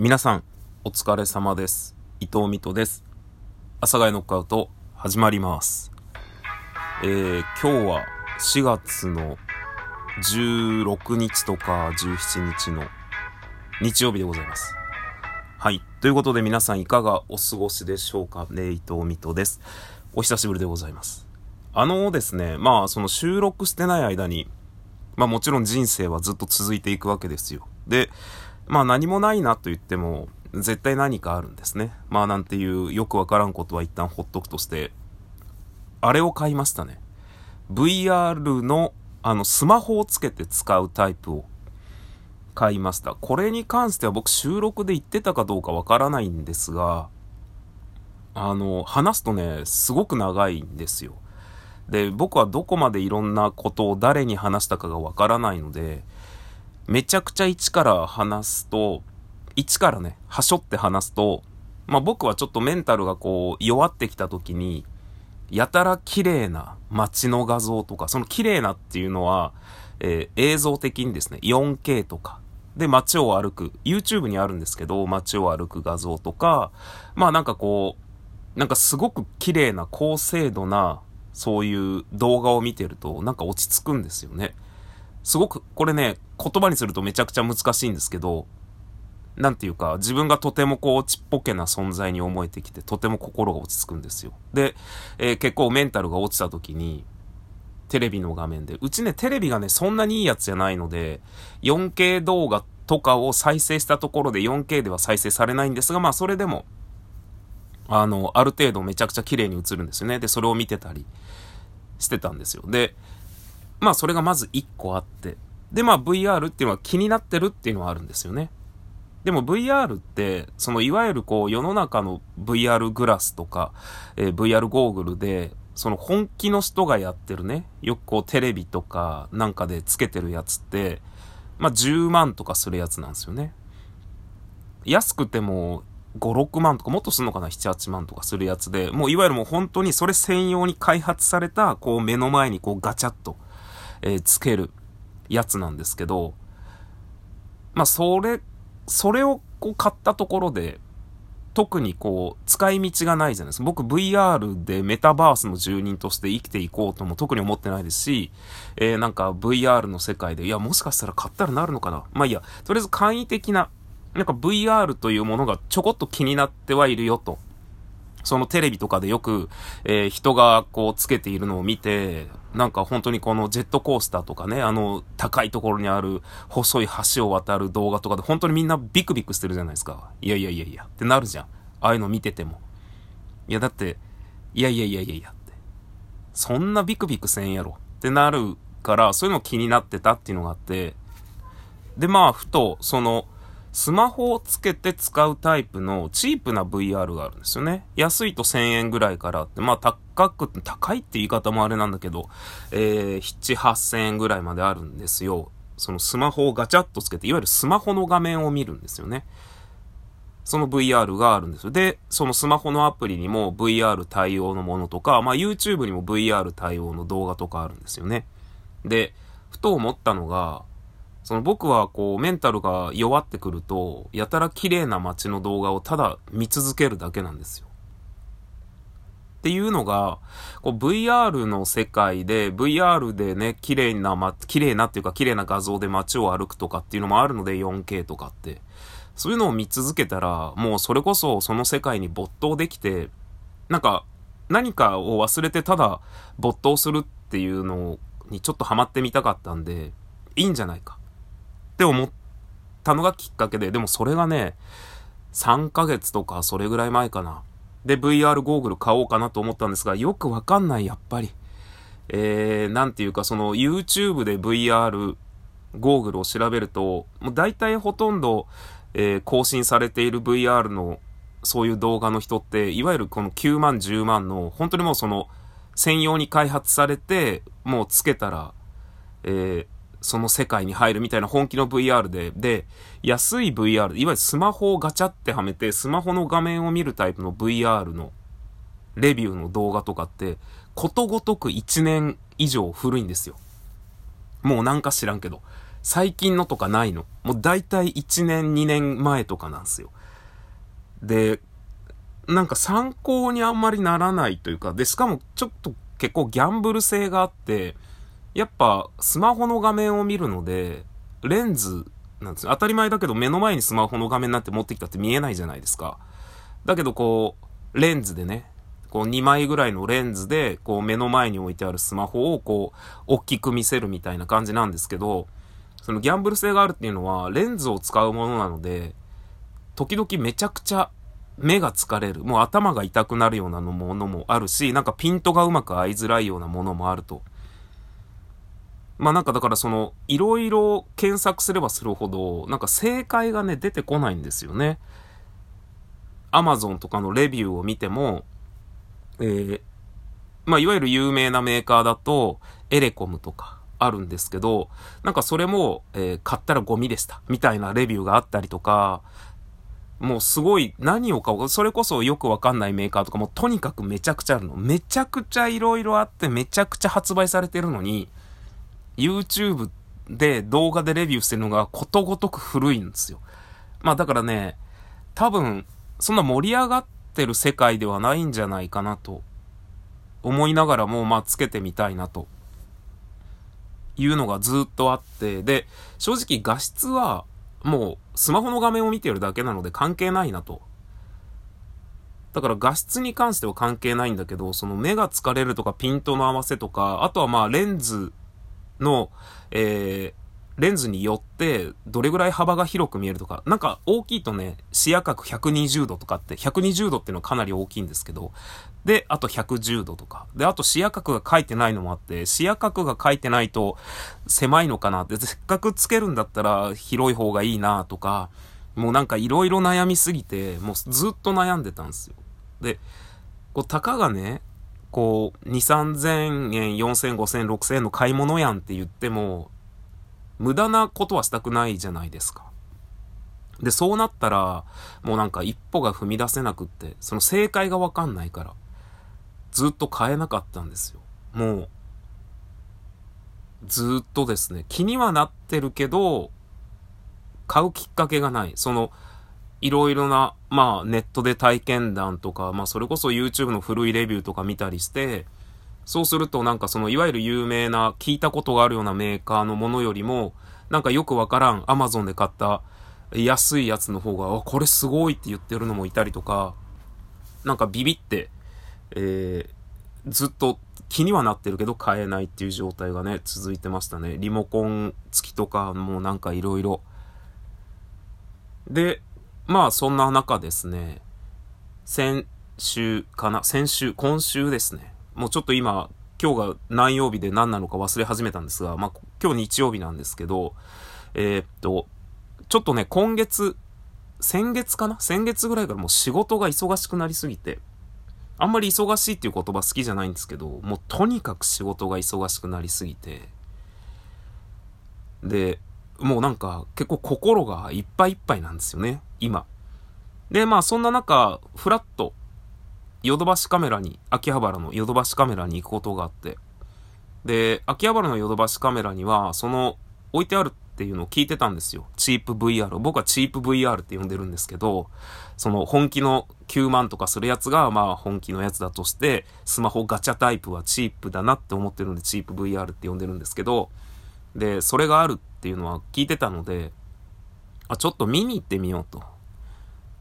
皆さん、お疲れ様です。伊藤美斗です。朝がいノックアウト、始まります。えー、今日は4月の16日とか17日の日曜日でございます。はい。ということで皆さんいかがお過ごしでしょうか？ね、伊藤美斗です。お久しぶりでございます。あのですね、まあその収録してない間に、まあもちろん人生はずっと続いていくわけですよ。で、まあ何もないなと言っても、絶対何かあるんですね。まあなんていうよくわからんことは一旦ほっとくとして、あれを買いましたね。VR のあのスマホをつけて使うタイプを買いました。これに関しては僕収録で言ってたかどうかわからないんですが、あの、話すとね、すごく長いんですよ。で、僕はどこまでいろんなことを誰に話したかがわからないので、めちゃくちゃ一から話すと、一からね、はしょって話すと、まあ僕はちょっとメンタルがこう弱ってきた時に、やたら綺麗な街の画像とか、その綺麗なっていうのは、えー映像的にですね、4K とか、で街を歩く、YouTube にあるんですけど、街を歩く画像とか、まあなんかこう、なんかすごく綺麗な高精度な、そういう動画を見てると、なんか落ち着くんですよね。すごく、これね、言葉にするとめちゃくちゃ難しいんですけど、なんていうか、自分がとてもこう、ちっぽけな存在に思えてきて、とても心が落ち着くんですよ。で、えー結構メンタルが落ちた時に、テレビの画面で、うちね、テレビがね、そんなにいいやつじゃないので、4K 動画とかを再生したところで 4K では再生されないんですが、まあそれでも、あの、ある程度めちゃくちゃ綺麗に映るんですよね。で、それを見てたりしてたんですよ。で、まあそれがまず1個あって。で、まあ VR っていうのは気になってるっていうのはあるんですよね。でも VR って、そのいわゆるこう世の中の VR グラスとか、えー VR ゴーグルで、その本気の人がやってるね、よくこうテレビとかなんかでつけてるやつって、まあ10万とかするやつなんですよね。安くても5、6万とかもっとするのかな ?7、8万とかするやつで、もういわゆるもう本当にそれ専用に開発された、こう目の前にこうガチャッと、えーつけるやつなんですけど、まあそれ、それをこう買ったところで、特にこう、使い道がないじゃないですか。僕 VR でメタバースの住人として生きていこうとも特に思ってないですし、えーなんか VR の世界で、いや、もしかしたら買ったらなるのかなまあいいや、とりあえず簡易的な、なんか VR というものがちょこっと気になってはいるよと。そのテレビとかでよく、えー人がこうつけているのを見て、なんか本当にこのジェットコースターとかね、あの高いところにある細い橋を渡る動画とかで本当にみんなビクビクしてるじゃないですか。いやいやいやいやってなるじゃん。ああいうの見てても。いやだって、いやいやいやいやいやって。そんなビクビクせんやろってなるから、そういうの気になってたっていうのがあって、で、まあ、ふと、その、スマホをつけて使うタイプのチープな VR があるんですよね。安いと1000円ぐらいからって、まあ高く、高いって言い方もあれなんだけど、えー、7、8000円ぐらいまであるんですよ。そのスマホをガチャッとつけて、いわゆるスマホの画面を見るんですよね。その VR があるんですよ。で、そのスマホのアプリにも VR 対応のものとか、まあ YouTube にも VR 対応の動画とかあるんですよね。で、ふと思ったのが、その僕はこうメンタルが弱ってくると、やたら綺麗な街の動画をただ見続けるだけなんですよ。っていうのが、こう VR の世界で、VR でね、綺麗な、ま、綺麗なっていうか綺麗な画像で街を歩くとかっていうのもあるので 4K とかって。そういうのを見続けたら、もうそれこそその世界に没頭できて、なんか何かを忘れてただ没頭するっていうのにちょっとハマってみたかったんで、いいんじゃないかって思ったのがきっかけで、でもそれがね、3ヶ月とかそれぐらい前かな。で、VR ゴーグル買おうかなと思ったんですが、よくわかんない、やっぱり。えー、なんていうか、その YouTube で VR ゴーグルを調べると、もう大体ほとんど、えー更新されている VR のそういう動画の人って、いわゆるこの9万、10万の、本当にもうその、専用に開発されて、もうつけたら、えーその世界に入るみたいな本気の VR で、で、安い VR、いわゆるスマホをガチャってはめて、スマホの画面を見るタイプの VR のレビューの動画とかって、ことごとく1年以上古いんですよ。もうなんか知らんけど。最近のとかないの。もう大体1年、2年前とかなんですよ。で、なんか参考にあんまりならないというか、で、しかもちょっと結構ギャンブル性があって、やっぱスマホの画面を見るので、レンズなんですよ。当たり前だけど目の前にスマホの画面なんて持ってきたって見えないじゃないですか。だけどこう、レンズでね、こう2枚ぐらいのレンズで、こう目の前に置いてあるスマホをこう、大きく見せるみたいな感じなんですけど、そのギャンブル性があるっていうのは、レンズを使うものなので、時々めちゃくちゃ目が疲れる。もう頭が痛くなるようなものもあるし、なんかピントがうまく合いづらいようなものもあると。まあなんかだからその、いろいろ検索すればするほど、なんか正解がね、出てこないんですよね。アマゾンとかのレビューを見ても、えー、まあいわゆる有名なメーカーだと、エレコムとかあるんですけど、なんかそれも、えー、買ったらゴミでした。みたいなレビューがあったりとか、もうすごい何を買う、それこそよくわかんないメーカーとかもとにかくめちゃくちゃあるの。めちゃくちゃ色々あってめちゃくちゃ発売されてるのに、YouTube で動画でレビューしてるのがことごとく古いんですよ。まあだからね、多分、そんな盛り上がってる世界ではないんじゃないかなと思いながらも、まあつけてみたいなというのがずっとあって、で、正直画質はもうスマホの画面を見てるだけなので関係ないなと。だから画質に関しては関係ないんだけど、その目が疲れるとかピントの合わせとか、あとはまあレンズの、えー、レンズによってどれぐらい幅が広く見えるとか、なんか大きいとね、視野角120度とかって、120度っていうのはかなり大きいんですけど、で、あと110度とか。で、あと視野角が書いてないのもあって、視野角が書いてないと狭いのかなって、せっかくつけるんだったら広い方がいいなとか、もうなんか色々悩みすぎて、もうずっと悩んでたんですよ。で、こう、たかがね、こう、2、3000円、4000、5000、6000円の買い物やんって言っても、無駄なことはしたくないじゃないですか。で、そうなったら、もうなんか一歩が踏み出せなくって、その正解がわかんないから、ずっと買えなかったんですよ。もう、ずっとですね、気にはなってるけど、買うきっかけがない。その、いろいろな、まあ、ネットで体験談とか、まあ、それこそ YouTube の古いレビューとか見たりして、そうするとなんかその、いわゆる有名な、聞いたことがあるようなメーカーのものよりも、なんかよくわからん、Amazon で買った安いやつの方が、あ、これすごいって言ってるのもいたりとか、なんかビビって、えー、ずっと気にはなってるけど買えないっていう状態がね、続いてましたね。リモコン付きとかもなんかいろいろ。で、まあそんな中ですね、先週かな？先週、今週ですね。もうちょっと今、今日が何曜日で何なのか忘れ始めたんですが、まあ今日日曜日なんですけど、えー、っと、ちょっとね、今月、先月かな？先月ぐらいからもう仕事が忙しくなりすぎて、あんまり忙しいっていう言葉好きじゃないんですけど、もうとにかく仕事が忙しくなりすぎて、で、もうなんか結構心がいっぱいいっぱいなんですよね、今。で、まあそんな中、フラット、ヨドバシカメラに、秋葉原のヨドバシカメラに行くことがあって、で、秋葉原のヨドバシカメラには、その置いてあるっていうのを聞いてたんですよ。チープ VR。僕はチープ VR って呼んでるんですけど、その本気の9万とかするやつが、まあ本気のやつだとして、スマホガチャタイプはチープだなって思ってるんで、チープ VR って呼んでるんですけど、で、それがあるっていうのは聞いてたので、あ、ちょっと見に行ってみようと。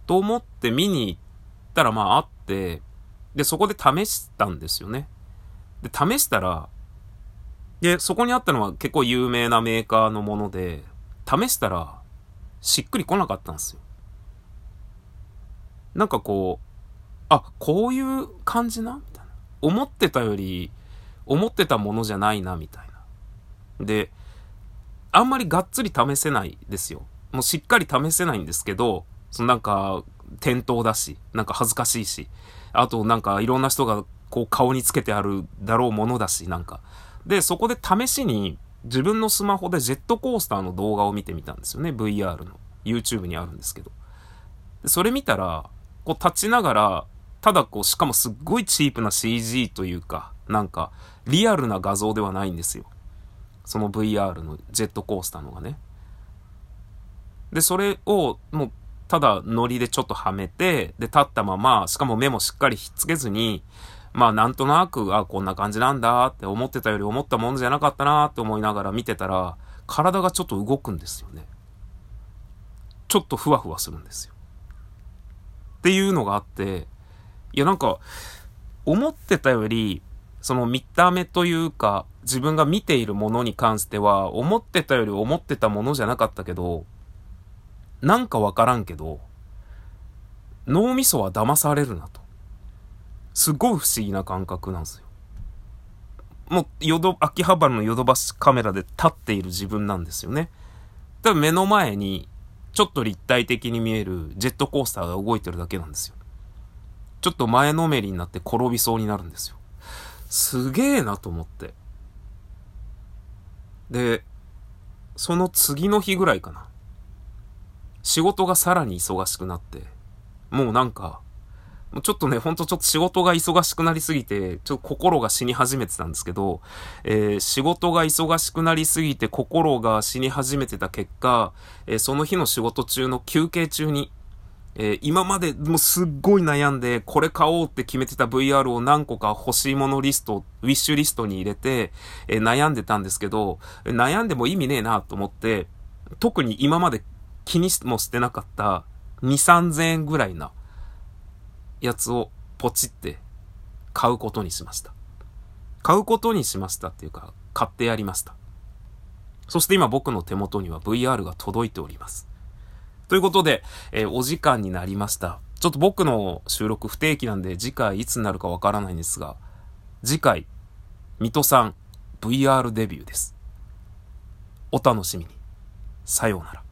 と思って見に行ったらまああって、で、そこで試したんですよね。で、試したら、で、そこにあったのは結構有名なメーカーのもので、試したら、しっくり来なかったんですよ。なんかこう、あ、こういう感じな？みたいな。思ってたより、思ってたものじゃないな、みたいな。で、あんまりがっつり試せないですよ。もうしっかり試せないんですけど、そのなんか、店頭だし、なんか恥ずかしいし、あとなんかいろんな人がこう顔につけてあるだろうものだし、なんか。で、そこで試しに自分のスマホでジェットコースターの動画を見てみたんですよね。VR の。YouTube にあるんですけど。でそれ見たら、こう立ちながら、ただこう、しかもすっごいチープな CG というか、なんか、リアルな画像ではないんですよ。その VR のジェットコースターのがね。で、それをもうただノリでちょっとはめて、で、立ったまま、しかも目もしっかりひっつけずに、まあなんとなく、あ、こんな感じなんだって思ってたより思ったものじゃなかったなって思いながら見てたら、体がちょっと動くんですよね。ちょっとふわふわするんですよ。っていうのがあって、いやなんか、思ってたより、その見た目というか、自分が見ているものに関しては、思ってたより思ってたものじゃなかったけど、なんかわからんけど、脳みそは騙されるなと。すごい不思議な感覚なんですよ。もう、ヨド、秋葉原のヨドバシカメラで立っている自分なんですよね。ただ目の前に、ちょっと立体的に見えるジェットコースターが動いてるだけなんですよ。ちょっと前のめりになって転びそうになるんですよ。すげえなと思って。で、その次の日ぐらいかな。仕事がさらに忙しくなって、もうなんか、もうちょっとね、ほんとちょっと仕事が忙しくなりすぎて、ちょっと心が死に始めてたんですけど、えー、仕事が忙しくなりすぎて心が死に始めてた結果、えー、その日の仕事中の休憩中に、えー、今までもうすっごい悩んで、これ買おうって決めてた VR を何個か欲しいものリスト、ウィッシュリストに入れて、え、悩んでたんですけど、悩んでも意味ねえなと思って、特に今まで気にもしてなかった2、3000円ぐらいなやつをポチって買うことにしました。買うことにしましたっていうか、買ってやりました。そして今僕の手元には VR が届いております。ということで、えー、お時間になりました。ちょっと僕の収録不定期なんで次回いつになるかわからないんですが、次回、水戸さん VR デビューです。お楽しみに。さようなら。